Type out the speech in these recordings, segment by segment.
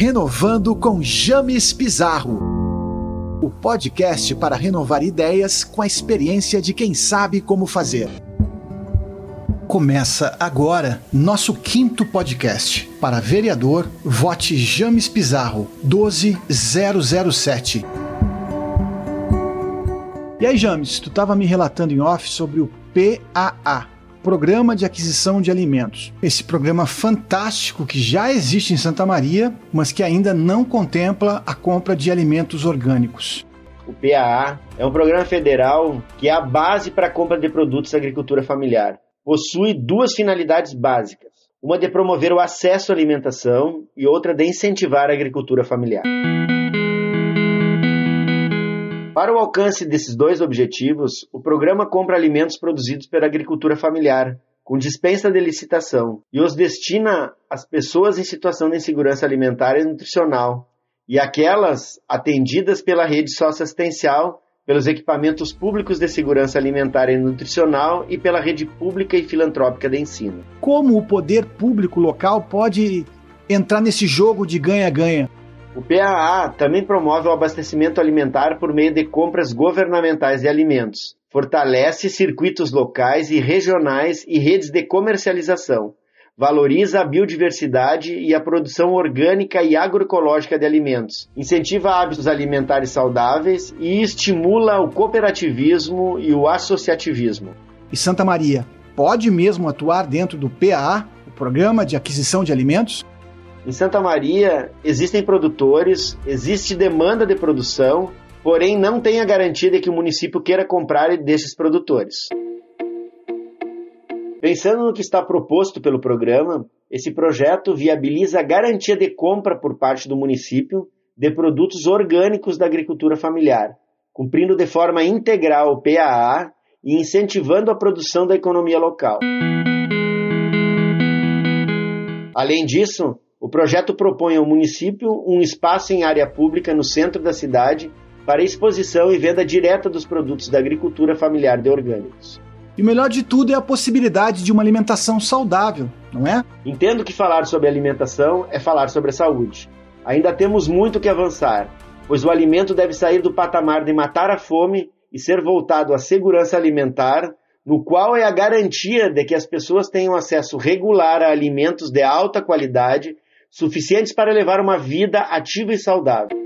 Renovando com James Pizarro. O podcast para renovar ideias com a experiência de quem sabe como fazer. Começa agora nosso quinto podcast. Para vereador, vote James Pizarro, 12007. E aí, James, tu estava me relatando em off sobre o PAA, Programa de Aquisição de Alimentos. Esse programa fantástico que já existe em Santa Maria, mas que ainda não contempla a compra de alimentos orgânicos. O PAA é um programa federal que é a base para a compra de produtos da agricultura familiar. Possui duas finalidades básicas: uma de promover o acesso à alimentação e outra de incentivar a agricultura familiar. Para o alcance desses dois objetivos, o programa compra alimentos produzidos pela agricultura familiar, com dispensa de licitação, e os destina às pessoas em situação de insegurança alimentar e nutricional, e aquelas atendidas pela rede socioassistencial, pelos equipamentos públicos de segurança alimentar e nutricional e pela rede pública e filantrópica de ensino. Como o poder público local pode entrar nesse jogo de ganha-ganha? O PAA também promove o abastecimento alimentar por meio de compras governamentais de alimentos, fortalece circuitos locais e regionais e redes de comercialização, valoriza a biodiversidade e a produção orgânica e agroecológica de alimentos, incentiva hábitos alimentares saudáveis e estimula o cooperativismo e o associativismo. E Santa Maria pode mesmo atuar dentro do PAA, o Programa de Aquisição de Alimentos? Em Santa Maria existem produtores, existe demanda de produção, porém não tem a garantia de que o município queira comprar desses produtores. Pensando no que está proposto pelo programa, esse projeto viabiliza a garantia de compra por parte do município de produtos orgânicos da agricultura familiar, cumprindo de forma integral o PAA e incentivando a produção da economia local. Além disso, projeto propõe ao município um espaço em área pública no centro da cidade para exposição e venda direta dos produtos da agricultura familiar de orgânicos. E o melhor de tudo é a possibilidade de uma alimentação saudável, não é? Entendo que falar sobre alimentação é falar sobre a saúde. Ainda temos muito que avançar, pois o alimento deve sair do patamar de matar a fome e ser voltado à segurança alimentar, no qual é a garantia de que as pessoas tenham acesso regular a alimentos de alta qualidade suficientes para levar uma vida ativa e saudável.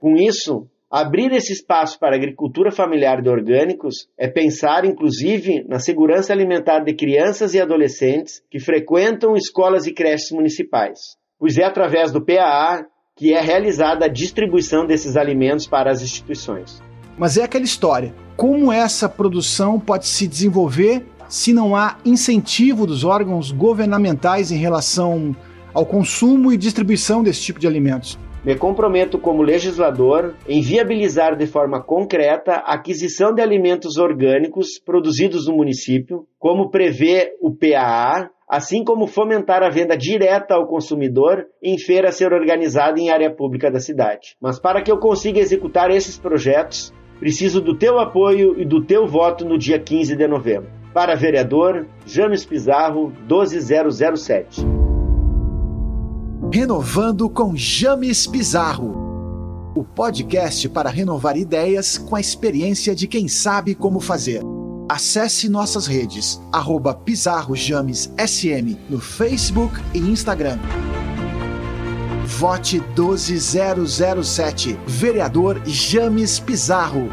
Com isso, abrir esse espaço para a agricultura familiar de orgânicos é pensar, inclusive, na segurança alimentar de crianças e adolescentes que frequentam escolas e creches municipais, pois é através do PAA que é realizada a distribuição desses alimentos para as instituições. Mas é aquela história: como essa produção pode se desenvolver se não há incentivo dos órgãos governamentais em relação ao consumo e distribuição desse tipo de alimentos. Me comprometo como legislador em viabilizar de forma concreta a aquisição de alimentos orgânicos produzidos no município, como prevê o PAA, assim como fomentar a venda direta ao consumidor em feira a ser organizada em área pública da cidade. Mas para que eu consiga executar esses projetos, preciso do teu apoio e do teu voto no dia 15 de novembro. Para vereador, James Pizarro, 12007. Renovando com James Pizarro. O podcast para renovar ideias com a experiência de quem sabe como fazer. Acesse nossas redes, arroba Pizarro James SM, no Facebook e Instagram. Vote 12007, vereador James Pizarro.